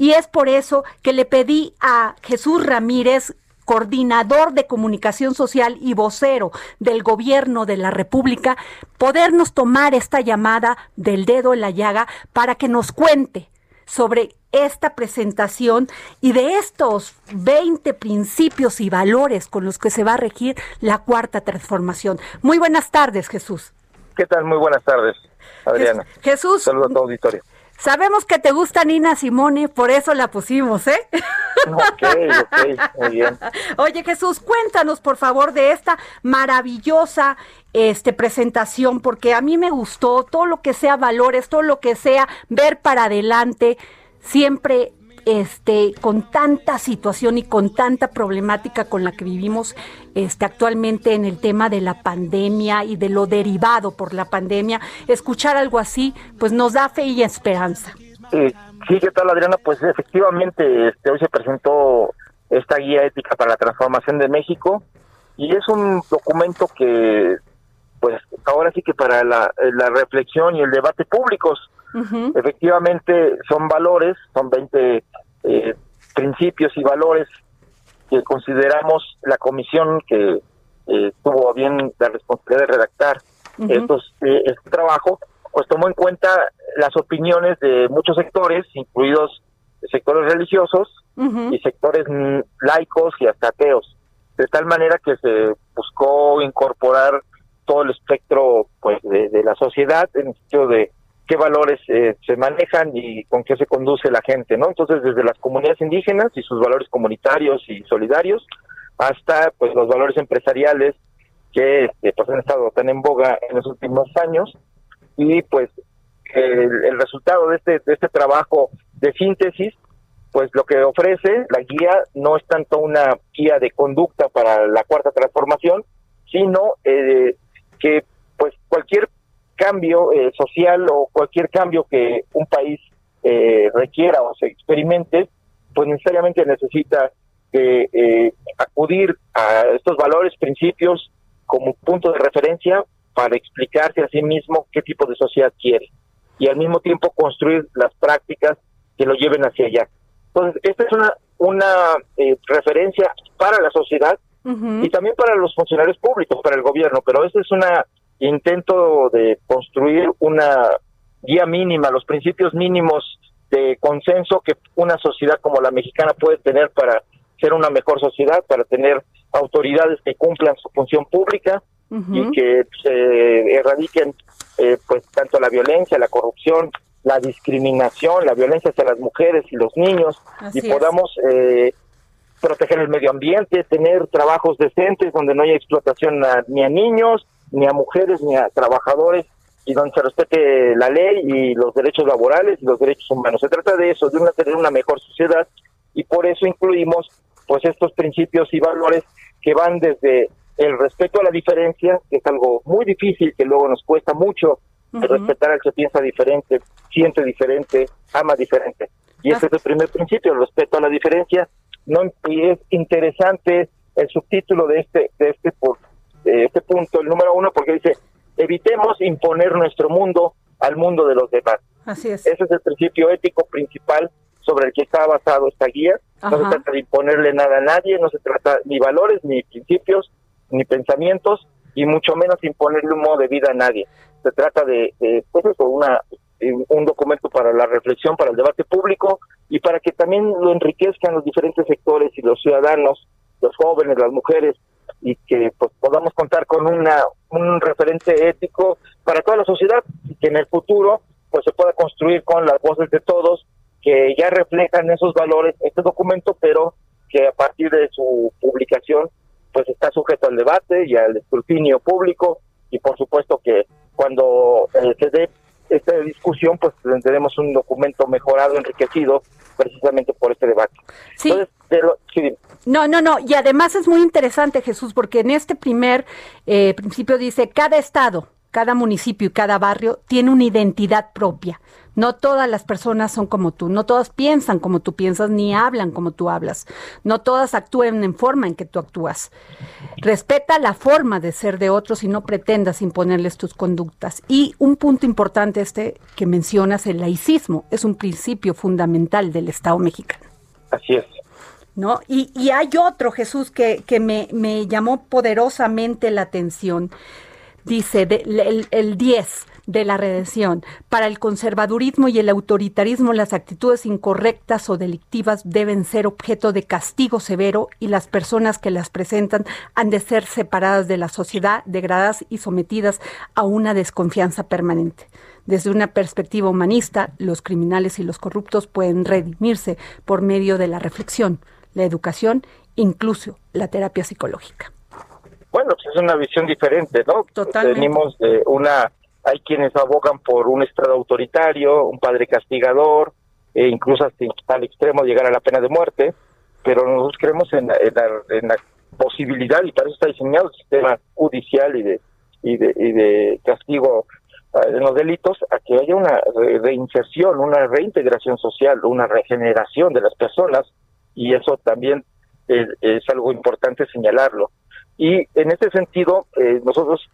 Y es por eso que le pedí a Jesús Ramírez coordinador de comunicación social y vocero del gobierno de la República, podernos tomar esta llamada del dedo en la llaga para que nos cuente sobre esta presentación y de estos 20 principios y valores con los que se va a regir la cuarta transformación. Muy buenas tardes, Jesús. ¿Qué tal? Muy buenas tardes, Adriana. Jesús. Saludos a tu auditorio. Sabemos que te gusta Nina Simone, por eso la pusimos, ¿eh? Ok, ok, muy bien. Oye, Jesús, cuéntanos, por favor, de esta maravillosa este, presentación, porque a mí me gustó todo lo que sea valores, todo lo que sea ver para adelante, siempre este, con tanta situación y con tanta problemática con la que vivimos este, actualmente en el tema de la pandemia y de lo derivado por la pandemia, escuchar algo así, pues nos da fe y esperanza. Sí, ¿qué tal Adriana? Pues efectivamente, este, hoy se presentó esta guía ética para la transformación de México y es un documento que, pues ahora sí que para la reflexión y el debate públicos, Efectivamente, son valores, son 20 eh, principios y valores que consideramos la comisión que eh, tuvo bien la responsabilidad de redactar estos, eh, este trabajo, pues tomó en cuenta las opiniones de muchos sectores, incluidos sectores religiosos y sectores laicos y hasta ateos, de tal manera que se buscó incorporar todo el espectro pues de, de la sociedad en el sentido de qué valores eh, se manejan y con qué se conduce la gente, ¿no? Entonces, desde las comunidades indígenas y sus valores comunitarios y solidarios, hasta pues los valores empresariales que este, pues, han estado tan en boga en los últimos años y pues el, resultado de este, de este trabajo de síntesis pues lo que ofrece la guía no es tanto una guía de conducta para la cuarta transformación, sino eh, que pues cualquier cambio eh, social o cualquier cambio que un país eh, requiera o se experimente, pues necesariamente necesita eh, acudir a estos valores, principios como punto de referencia para explicarse a sí mismo qué tipo de sociedad quiere y al mismo tiempo construir las prácticas que lo lleven hacia allá. Entonces, esta es una, una referencia para la sociedad y también para los funcionarios públicos, para el gobierno, pero esta es una intento de construir una guía mínima, los principios mínimos de consenso que una sociedad como la mexicana puede tener para ser una mejor sociedad, para tener autoridades que cumplan su función pública y que se erradiquen eh, pues tanto la violencia, la corrupción, la discriminación, la violencia hacia las mujeres y los niños y podamos eh, proteger el medio ambiente, tener trabajos decentes donde no haya explotación ni a niños, ni a mujeres ni a trabajadores y donde se respete la ley y los derechos laborales y los derechos humanos. Se trata de eso, de una, tener una mejor sociedad y por eso incluimos pues estos principios y valores que van desde el respeto a la diferencia, que es algo muy difícil, que luego nos cuesta mucho respetar al que piensa diferente, siente diferente, ama diferente. Y ese es el primer principio, el respeto a la diferencia. No y es interesante el subtítulo de este de este por este punto, el número uno, porque dice, evitemos imponer nuestro mundo al mundo de los demás. Así es. Ese es el principio ético principal sobre el que está basado esta guía. No se trata de imponerle nada a nadie, no se trata ni valores, ni principios, ni pensamientos, y mucho menos imponerle un modo de vida a nadie. Se trata de, pues eso, una, un documento para la reflexión, para el debate público y para que también lo enriquezcan los diferentes sectores y los ciudadanos, los jóvenes, las mujeres, y que pues podamos contar con una un referente ético para toda la sociedad y que en el futuro pues se pueda construir con las voces de todos que ya reflejan esos valores este documento pero que a partir de su publicación pues está sujeto al debate y al escrutinio público y por supuesto que cuando eh, se dé esta discusión, pues tendremos un documento mejorado, enriquecido, precisamente por este debate. Sí. No, no, no. Y además es muy interesante, Jesús, porque en este primer eh, principio dice, cada estado, cada municipio y cada barrio tiene una identidad propia. No todas las personas son como tú, no todas piensan como tú piensas, ni hablan como tú hablas, no todas actúan en forma en que tú actúas. Respeta la forma de ser de otros y no pretendas imponerles tus conductas. Y un punto importante este que mencionas, el laicismo, es un principio fundamental del Estado mexicano. Así es. ¿No? Y, y hay otro, Jesús, que, que me, me llamó poderosamente la atención. Dice el, el 10, de la redención. Para el conservadurismo y el autoritarismo, las actitudes incorrectas o delictivas deben ser objeto de castigo severo y las personas que las presentan han de ser separadas de la sociedad, degradadas y sometidas a una desconfianza permanente. Desde una perspectiva humanista, los criminales y los corruptos pueden redimirse por medio de la reflexión, la educación, incluso la terapia psicológica. Bueno, pues es una visión diferente, ¿no? Totalmente. Venimos de una hay quienes abogan por un Estado autoritario, un padre castigador, e incluso hasta al extremo de llegar a la pena de muerte, pero nosotros creemos en, la, posibilidad, y para eso está diseñado el sistema judicial y de, y de, y de castigo ah, en los delitos, a que haya una reinserción, una reintegración social, una regeneración de las personas, y eso también es, algo importante señalarlo. Y en ese sentido, eh, nosotros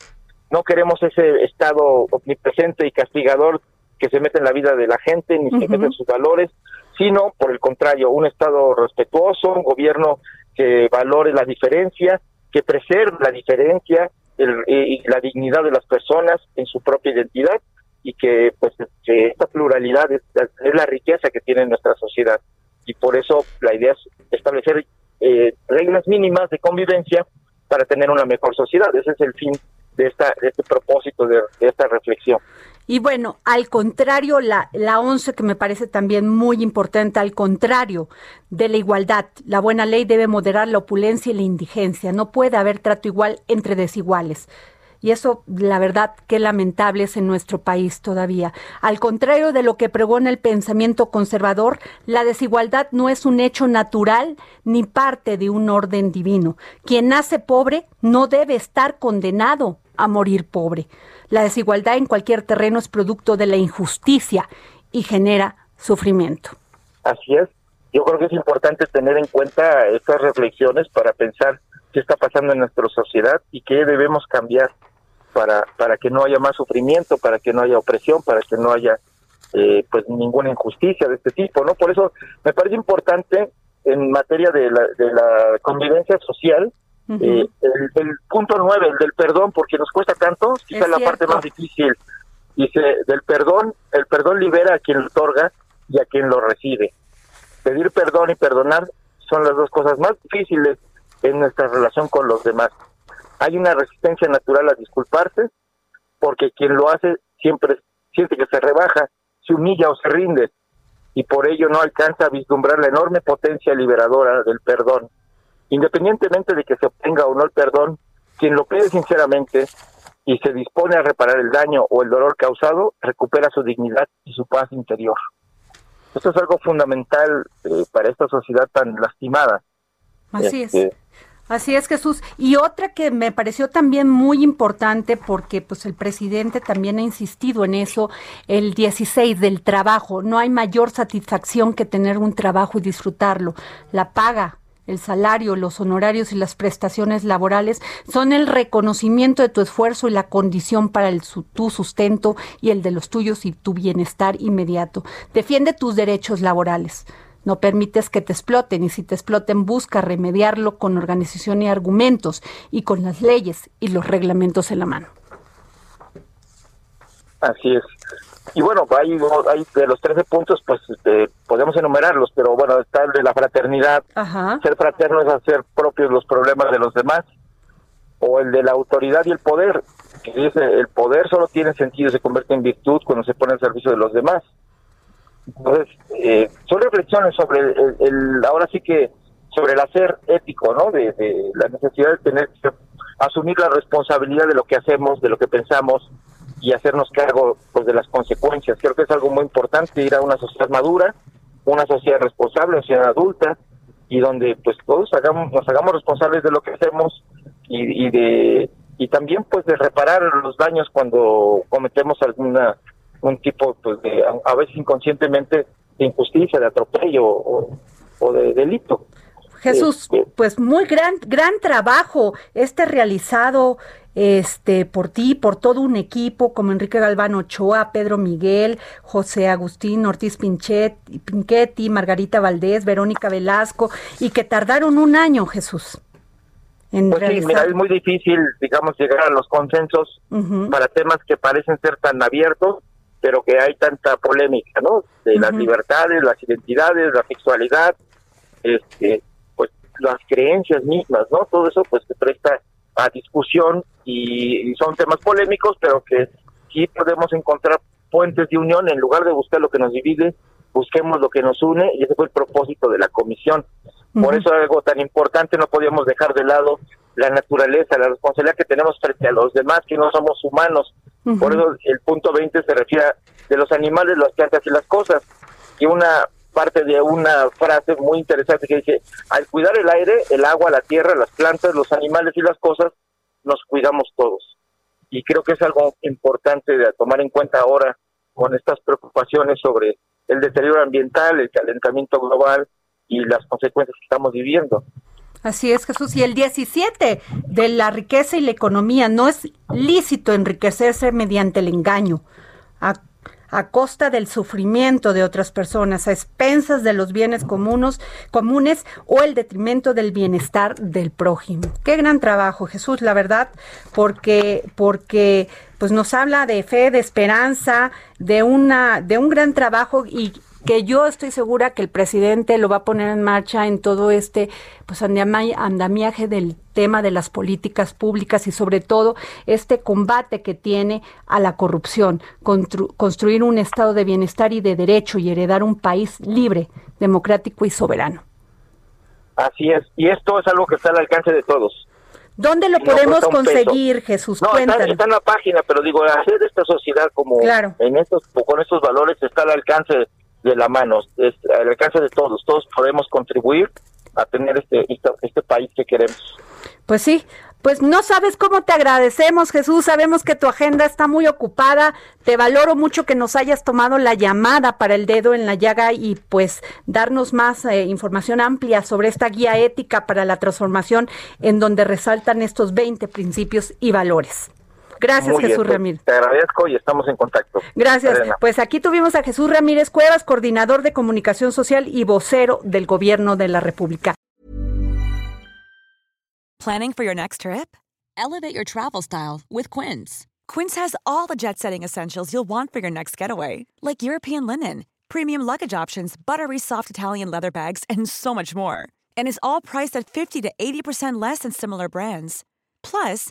no queremos ese Estado omnipresente y castigador que se mete en la vida de la gente ni se mete en sus valores, sino por el contrario, un Estado respetuoso, un gobierno que valore la diferencia, que preserve la diferencia y la dignidad de las personas en su propia identidad y que pues esta pluralidad es, la riqueza que tiene nuestra sociedad y por eso la idea es establecer eh, reglas mínimas de convivencia para tener una mejor sociedad. Ese es el fin de, esta, este propósito, de, esta reflexión. Y bueno, al contrario, la, la 11 que me parece también muy importante, al contrario de la igualdad, la buena ley debe moderar la opulencia y la indigencia. No puede haber trato igual entre desiguales. Y eso, la verdad, qué lamentable es en nuestro país todavía. Al contrario de lo que pregona el pensamiento conservador, la desigualdad no es un hecho natural ni parte de un orden divino. Quien nace pobre no debe estar condenado a morir pobre. La desigualdad en cualquier terreno es producto de la injusticia y genera sufrimiento. Así es. Yo creo que es importante tener en cuenta estas reflexiones para pensar qué está pasando en nuestra sociedad y qué debemos cambiar para, para que no haya más sufrimiento, para que no haya opresión, para que no haya eh, pues ninguna injusticia de este tipo, ¿no? Por eso me parece importante en materia de la, de la convivencia social eh, el, punto nueve, el del perdón, porque nos cuesta tanto, quizá la parte más difícil. Dice, del perdón, el perdón libera a quien lo otorga y a quien lo recibe. Pedir perdón y perdonar son las dos cosas más difíciles en nuestra relación con los demás. Hay una resistencia natural a disculparse, porque quien lo hace siempre siente que se rebaja, se humilla o se rinde, y por ello no alcanza a vislumbrar la enorme potencia liberadora del perdón Independientemente de que se obtenga o no el perdón, quien lo pide sinceramente y se dispone a reparar el daño o el dolor causado, recupera su dignidad y su paz interior. Esto es algo fundamental eh, para esta sociedad tan lastimada. Así es. Así es, Jesús. Y otra que me pareció también muy importante, porque pues el presidente también ha insistido en eso, el 16 del trabajo. No hay mayor satisfacción que tener un trabajo y disfrutarlo. La paga, el salario, los honorarios y las prestaciones laborales son el reconocimiento de tu esfuerzo y la condición para el, tu sustento y el de los tuyos y tu bienestar inmediato. Defiende tus derechos laborales. No permites que te exploten y si te exploten busca remediarlo con organización y argumentos y con las leyes y los reglamentos en la mano. Así es. Y bueno, hay, hay de los 13 puntos, pues este, podemos enumerarlos, pero bueno, está el de la fraternidad. Ser fraterno es hacer propios los problemas de los demás. O el de la autoridad y el poder, que dice, el poder solo tiene sentido, se convierte en virtud cuando se pone al servicio de los demás. Entonces, eh, son reflexiones sobre el, ahora sí que, sobre el hacer ético, ¿no? De, la necesidad de tener que asumir la responsabilidad de lo que hacemos, de lo que pensamos, y hacernos cargo pues de las consecuencias. Creo que es algo muy importante ir a una sociedad madura, una sociedad responsable, una sociedad adulta y donde pues todos hagamos nos hagamos responsables de lo que hacemos y, y de y también pues de reparar los daños cuando cometemos alguna un tipo pues de a veces inconscientemente de injusticia, de atropello o, o de delito. Jesús, este, pues muy gran gran trabajo este realizado este por ti, por todo un equipo como Enrique Galván Ochoa, Pedro Miguel, José Agustín Ortiz Pinchet, Pinchetti, Margarita Valdés, Verónica Velasco y que tardaron un año, Jesús. En pues sí, mira, es muy difícil, digamos, llegar a los consensos para temas que parecen ser tan abiertos, pero que hay tanta polémica, ¿no? De las libertades, las identidades, la sexualidad, este, pues las creencias mismas, ¿no? Todo eso pues se presta a discusión y, son temas polémicos, pero que sí podemos encontrar puentes de unión en lugar de buscar lo que nos divide, busquemos lo que nos une y ese fue el propósito de la comisión. Por eso algo tan importante no podíamos dejar de lado la naturaleza, la responsabilidad que tenemos frente a los demás, que no somos humanos. Por eso el punto 20 se refiere a de los animales, las plantas y las cosas. Y una parte de una frase muy interesante que dice, al cuidar el aire, el agua, la tierra, las plantas, los animales y las cosas, nos cuidamos todos. Y creo que es algo importante de tomar en cuenta ahora con estas preocupaciones sobre el deterioro ambiental, el calentamiento global y las consecuencias que estamos viviendo. Así es, Jesús. Y el 17 de la riqueza y la economía no es lícito enriquecerse mediante el engaño a costa del sufrimiento de otras personas, a expensas de los bienes comunes, comunes o el detrimento del bienestar del prójimo. Qué gran trabajo, Jesús, la verdad, porque porque pues nos habla de fe, de esperanza, de una de un gran trabajo y que yo estoy segura que el presidente lo va a poner en marcha en todo este pues andamiaje del tema de las políticas públicas y sobre todo este combate que tiene a la corrupción, construir un estado de bienestar y de derecho y heredar un país libre, democrático y soberano. Así es, y esto es algo que está al alcance de todos. ¿Dónde lo podemos conseguir, Jesús? No, está, en la página, pero digo, hacer esta sociedad como en estos con estos valores está al alcance de la mano, es al alcance de todos. Todos podemos contribuir a tener este, este, país que queremos. Pues sí, pues no sabes cómo te agradecemos, Jesús. Sabemos que tu agenda está muy ocupada. Te valoro mucho que nos hayas tomado la llamada para el dedo en la llaga y pues darnos más eh, información amplia sobre esta guía ética para la transformación en donde resaltan estos 20 principios y valores. Gracias, Jesús pues, Ramírez. Te agradezco y estamos en contacto. Gracias. Pues aquí tuvimos a Jesús Ramírez Cuevas, coordinador de comunicación social y vocero del Gobierno de la República. Planning for your next trip? Elevate your travel style with Quince. Quince has all the jet-setting essentials you'll want for your next getaway, like European linen, premium luggage options, buttery soft Italian leather bags, and so much more. And is all priced at 50 to 80% less than similar brands. Plus,